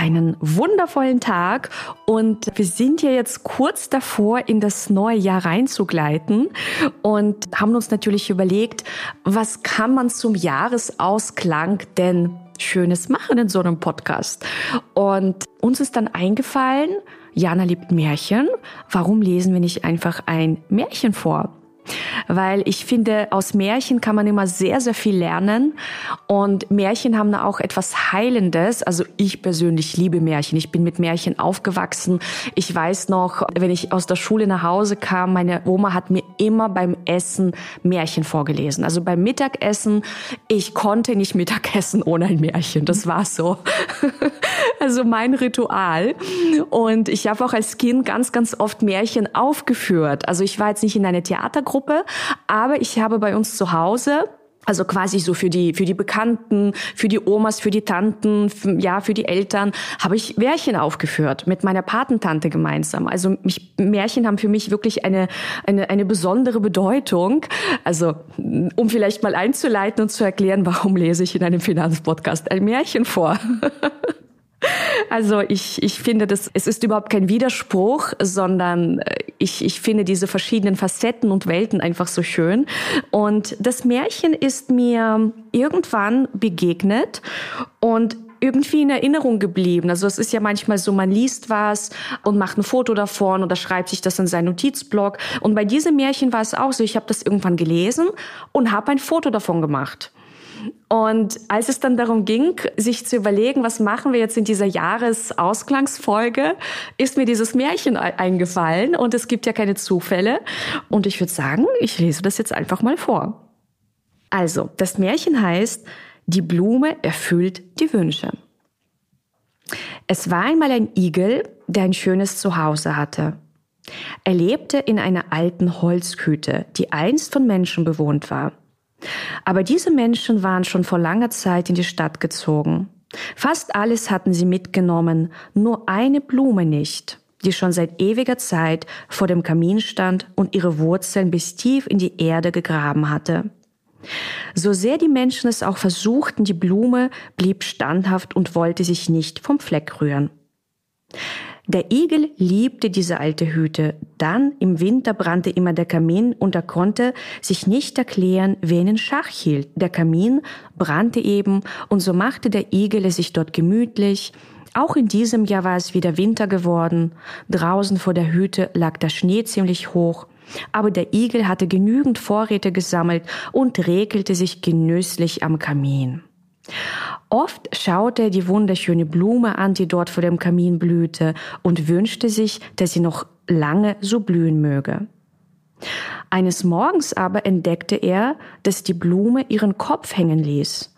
einen wundervollen Tag und wir sind ja jetzt kurz davor, in das neue Jahr reinzugleiten und haben uns natürlich überlegt, was kann man zum Jahresausklang denn Schönes machen in so einem Podcast? Und uns ist dann eingefallen, Jana liebt Märchen. Warum lesen wir nicht einfach ein Märchen vor? Weil ich finde, aus Märchen kann man immer sehr, sehr viel lernen und Märchen haben auch etwas Heilendes. Also ich persönlich liebe Märchen. Ich bin mit Märchen aufgewachsen. Ich weiß noch, wenn ich aus der Schule nach Hause kam, meine Oma hat mir immer beim Essen Märchen vorgelesen. Also beim Mittagessen, ich konnte nicht Mittagessen ohne ein Märchen. Das war so. Also mein Ritual. Und ich habe auch als Kind ganz, ganz oft Märchen aufgeführt. Also ich war jetzt nicht in einer Theatergruppe, aber ich habe bei uns zu Hause also quasi so für die für die Bekannten, für die Omas, für die Tanten, für, ja für die Eltern habe ich Märchen aufgeführt mit meiner Patentante gemeinsam. Also mich, Märchen haben für mich wirklich eine eine eine besondere Bedeutung. Also um vielleicht mal einzuleiten und zu erklären, warum lese ich in einem Finanzpodcast ein Märchen vor. Also ich, ich finde, das, es ist überhaupt kein Widerspruch, sondern äh, ich, ich finde diese verschiedenen Facetten und Welten einfach so schön. Und das Märchen ist mir irgendwann begegnet und irgendwie in Erinnerung geblieben. Also es ist ja manchmal so, man liest was und macht ein Foto davon oder schreibt sich das in seinen Notizblock. Und bei diesem Märchen war es auch so, ich habe das irgendwann gelesen und habe ein Foto davon gemacht. Und als es dann darum ging, sich zu überlegen, was machen wir jetzt in dieser Jahresausklangsfolge, ist mir dieses Märchen eingefallen und es gibt ja keine Zufälle. Und ich würde sagen, ich lese das jetzt einfach mal vor. Also, das Märchen heißt, die Blume erfüllt die Wünsche. Es war einmal ein Igel, der ein schönes Zuhause hatte. Er lebte in einer alten Holzhütte, die einst von Menschen bewohnt war. Aber diese Menschen waren schon vor langer Zeit in die Stadt gezogen. Fast alles hatten sie mitgenommen, nur eine Blume nicht, die schon seit ewiger Zeit vor dem Kamin stand und ihre Wurzeln bis tief in die Erde gegraben hatte. So sehr die Menschen es auch versuchten, die Blume blieb standhaft und wollte sich nicht vom Fleck rühren. Der Igel liebte diese alte Hütte. Dann im Winter brannte immer der Kamin und er konnte sich nicht erklären, wen in Schach hielt. Der Kamin brannte eben und so machte der Igel es sich dort gemütlich. Auch in diesem Jahr war es wieder Winter geworden. Draußen vor der Hütte lag der Schnee ziemlich hoch. Aber der Igel hatte genügend Vorräte gesammelt und regelte sich genüsslich am Kamin. Oft schaute er die wunderschöne Blume an, die dort vor dem Kamin blühte, und wünschte sich, dass sie noch lange so blühen möge. Eines Morgens aber entdeckte er, dass die Blume ihren Kopf hängen ließ.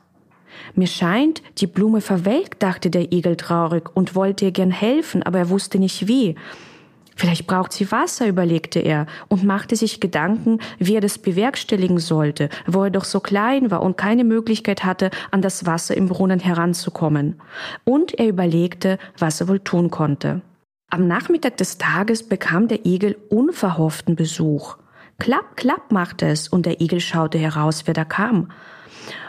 Mir scheint, die Blume verwelkt, dachte der Igel traurig und wollte ihr gern helfen, aber er wusste nicht wie. Vielleicht braucht sie Wasser, überlegte er und machte sich Gedanken, wie er das bewerkstelligen sollte, wo er doch so klein war und keine Möglichkeit hatte, an das Wasser im Brunnen heranzukommen. Und er überlegte, was er wohl tun konnte. Am Nachmittag des Tages bekam der Igel unverhofften Besuch. Klapp, klapp machte es und der Igel schaute heraus, wer da kam.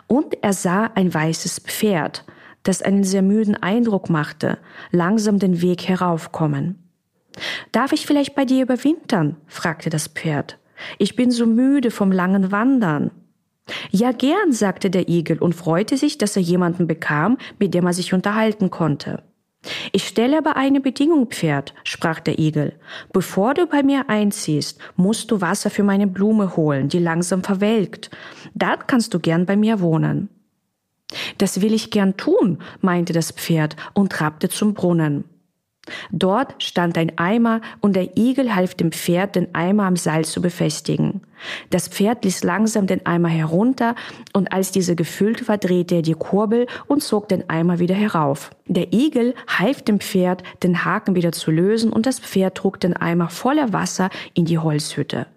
Und er sah ein weißes Pferd, das einen sehr müden Eindruck machte, langsam den Weg heraufkommen. Darf ich vielleicht bei dir überwintern? fragte das Pferd. Ich bin so müde vom langen Wandern. Ja, gern, sagte der Igel und freute sich, dass er jemanden bekam, mit dem er sich unterhalten konnte. Ich stelle aber eine Bedingung, Pferd, sprach der Igel. Bevor du bei mir einziehst, musst du Wasser für meine Blume holen, die langsam verwelkt. Dann kannst du gern bei mir wohnen. Das will ich gern tun, meinte das Pferd und trabte zum Brunnen. Dort stand ein Eimer und der Igel half dem Pferd, den Eimer am Seil zu befestigen. Das Pferd ließ langsam den Eimer herunter und als diese gefüllt war, drehte er die Kurbel und zog den Eimer wieder herauf. Der Igel half dem Pferd, den Haken wieder zu lösen und das Pferd trug den Eimer voller Wasser in die Holzhütte.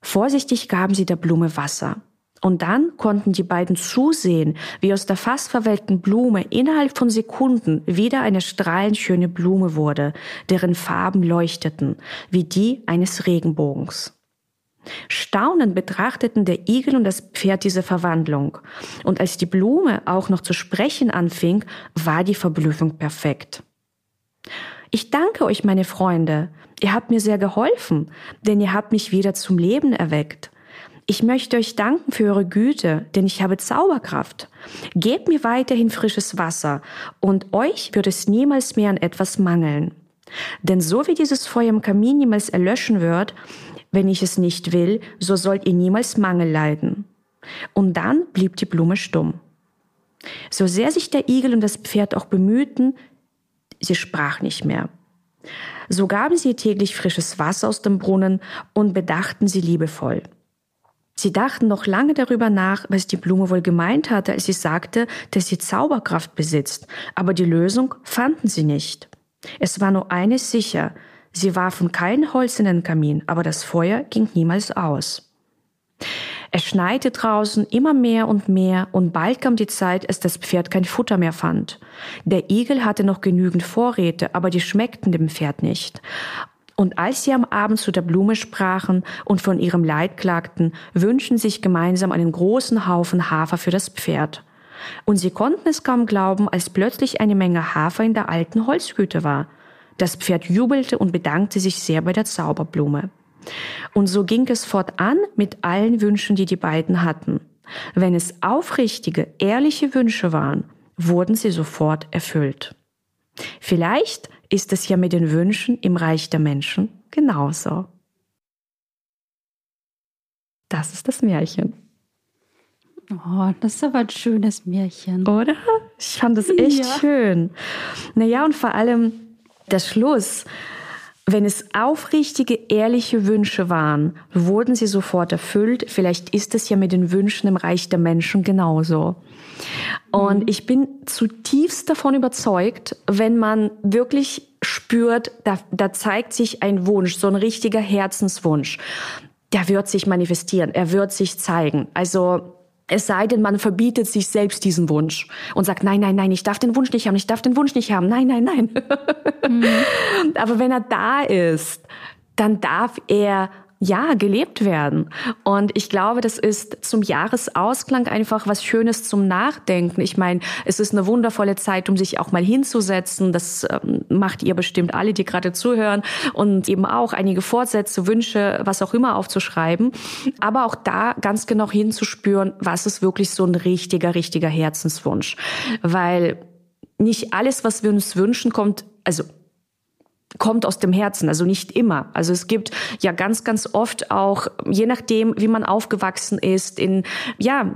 Vorsichtig gaben sie der Blume Wasser. Und dann konnten die beiden zusehen, wie aus der fast verwelkten Blume innerhalb von Sekunden wieder eine strahlend schöne Blume wurde, deren Farben leuchteten, wie die eines Regenbogens. Staunend betrachteten der Igel und das Pferd diese Verwandlung. Und als die Blume auch noch zu sprechen anfing, war die Verblüffung perfekt. Ich danke euch, meine Freunde. Ihr habt mir sehr geholfen, denn ihr habt mich wieder zum Leben erweckt. Ich möchte euch danken für eure Güte, denn ich habe Zauberkraft. Gebt mir weiterhin frisches Wasser, und euch wird es niemals mehr an etwas mangeln. Denn so wie dieses Feuer im Kamin niemals erlöschen wird, wenn ich es nicht will, so sollt ihr niemals Mangel leiden. Und dann blieb die Blume stumm. So sehr sich der Igel und das Pferd auch bemühten, sie sprach nicht mehr. So gaben sie ihr täglich frisches Wasser aus dem Brunnen und bedachten sie liebevoll. Sie dachten noch lange darüber nach, was die Blume wohl gemeint hatte, als sie sagte, dass sie Zauberkraft besitzt, aber die Lösung fanden sie nicht. Es war nur eines sicher, sie warfen kein Holz in den Kamin, aber das Feuer ging niemals aus. Es schneite draußen immer mehr und mehr und bald kam die Zeit, als das Pferd kein Futter mehr fand. Der Igel hatte noch genügend Vorräte, aber die schmeckten dem Pferd nicht. Und als sie am Abend zu der Blume sprachen und von ihrem Leid klagten, wünschten sich gemeinsam einen großen Haufen Hafer für das Pferd. Und sie konnten es kaum glauben, als plötzlich eine Menge Hafer in der alten Holzhütte war. Das Pferd jubelte und bedankte sich sehr bei der Zauberblume. Und so ging es fortan mit allen Wünschen, die die beiden hatten. Wenn es aufrichtige, ehrliche Wünsche waren, wurden sie sofort erfüllt. Vielleicht ist es ja mit den Wünschen im Reich der Menschen genauso. Das ist das Märchen. Oh, das ist aber ein schönes Märchen. Oder? Ich fand das echt ja. schön. Naja, und vor allem der Schluss. Wenn es aufrichtige, ehrliche Wünsche waren, wurden sie sofort erfüllt. Vielleicht ist es ja mit den Wünschen im Reich der Menschen genauso. Und mhm. ich bin zutiefst davon überzeugt, wenn man wirklich spürt, da, da zeigt sich ein Wunsch, so ein richtiger Herzenswunsch, der wird sich manifestieren, er wird sich zeigen. Also es sei denn, man verbietet sich selbst diesen Wunsch und sagt, nein, nein, nein, ich darf den Wunsch nicht haben, ich darf den Wunsch nicht haben, nein, nein, nein. Mhm. Aber wenn er da ist, dann darf er ja, gelebt werden. Und ich glaube, das ist zum Jahresausklang einfach was Schönes zum Nachdenken. Ich meine, es ist eine wundervolle Zeit, um sich auch mal hinzusetzen. Das ähm, macht ihr bestimmt alle, die gerade zuhören und eben auch einige Fortsätze, Wünsche, was auch immer aufzuschreiben. Aber auch da ganz genau hinzuspüren, was ist wirklich so ein richtiger, richtiger Herzenswunsch. Weil nicht alles, was wir uns wünschen, kommt, also kommt aus dem Herzen, also nicht immer. Also es gibt ja ganz, ganz oft auch, je nachdem, wie man aufgewachsen ist, in, ja,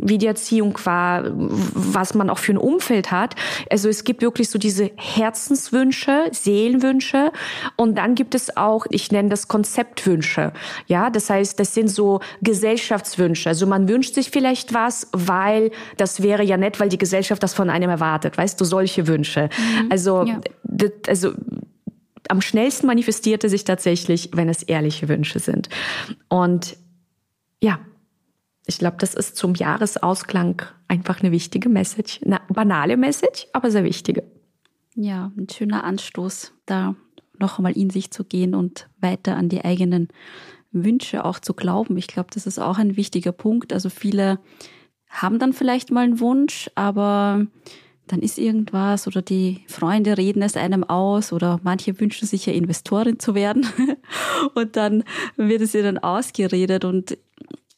wie die Erziehung war, was man auch für ein Umfeld hat. Also es gibt wirklich so diese Herzenswünsche, Seelenwünsche und dann gibt es auch, ich nenne das Konzeptwünsche. Ja, das heißt, das sind so Gesellschaftswünsche. Also man wünscht sich vielleicht was, weil das wäre ja nett, weil die Gesellschaft das von einem erwartet. Weißt du, solche Wünsche. Mhm. Also, ja. das, also am schnellsten manifestierte sich tatsächlich, wenn es ehrliche Wünsche sind. Und ja, ich glaube, das ist zum Jahresausklang einfach eine wichtige Message. Eine banale Message, aber sehr wichtige. Ja, ein schöner Anstoß, da noch einmal in sich zu gehen und weiter an die eigenen Wünsche auch zu glauben. Ich glaube, das ist auch ein wichtiger Punkt. Also viele haben dann vielleicht mal einen Wunsch, aber dann ist irgendwas oder die Freunde reden es einem aus oder manche wünschen sich ja Investorin zu werden und dann wird es ihr dann ausgeredet und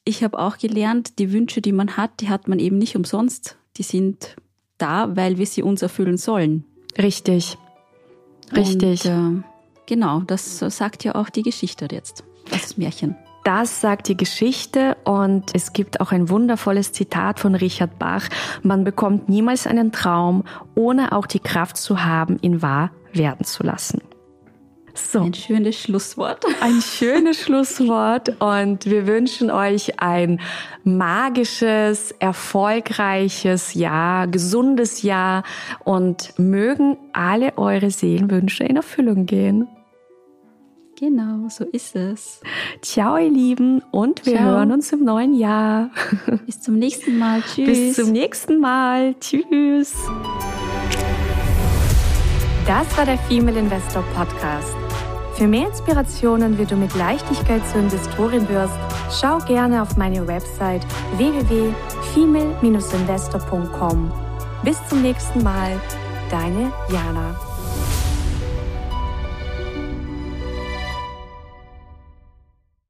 ich habe auch gelernt, die Wünsche, die man hat, die hat man eben nicht umsonst. Die sind da, weil wir sie uns erfüllen sollen. Richtig. Richtig. Und, äh, genau, das sagt ja auch die Geschichte jetzt. Das Märchen. Das sagt die Geschichte und es gibt auch ein wundervolles Zitat von Richard Bach. Man bekommt niemals einen Traum, ohne auch die Kraft zu haben, ihn wahr werden zu lassen. So. Ein schönes Schlusswort. Ein schönes Schlusswort und wir wünschen euch ein magisches, erfolgreiches Jahr, gesundes Jahr und mögen alle eure Seelenwünsche in Erfüllung gehen. Genau, so ist es. Ciao, ihr Lieben, und wir Ciao. hören uns im neuen Jahr. Bis zum nächsten Mal. Tschüss. Bis zum nächsten Mal. Tschüss. Das war der Female Investor Podcast. Für mehr Inspirationen, wie du mit Leichtigkeit zur Investorin wirst, schau gerne auf meine Website www.female-investor.com. Bis zum nächsten Mal, deine Jana.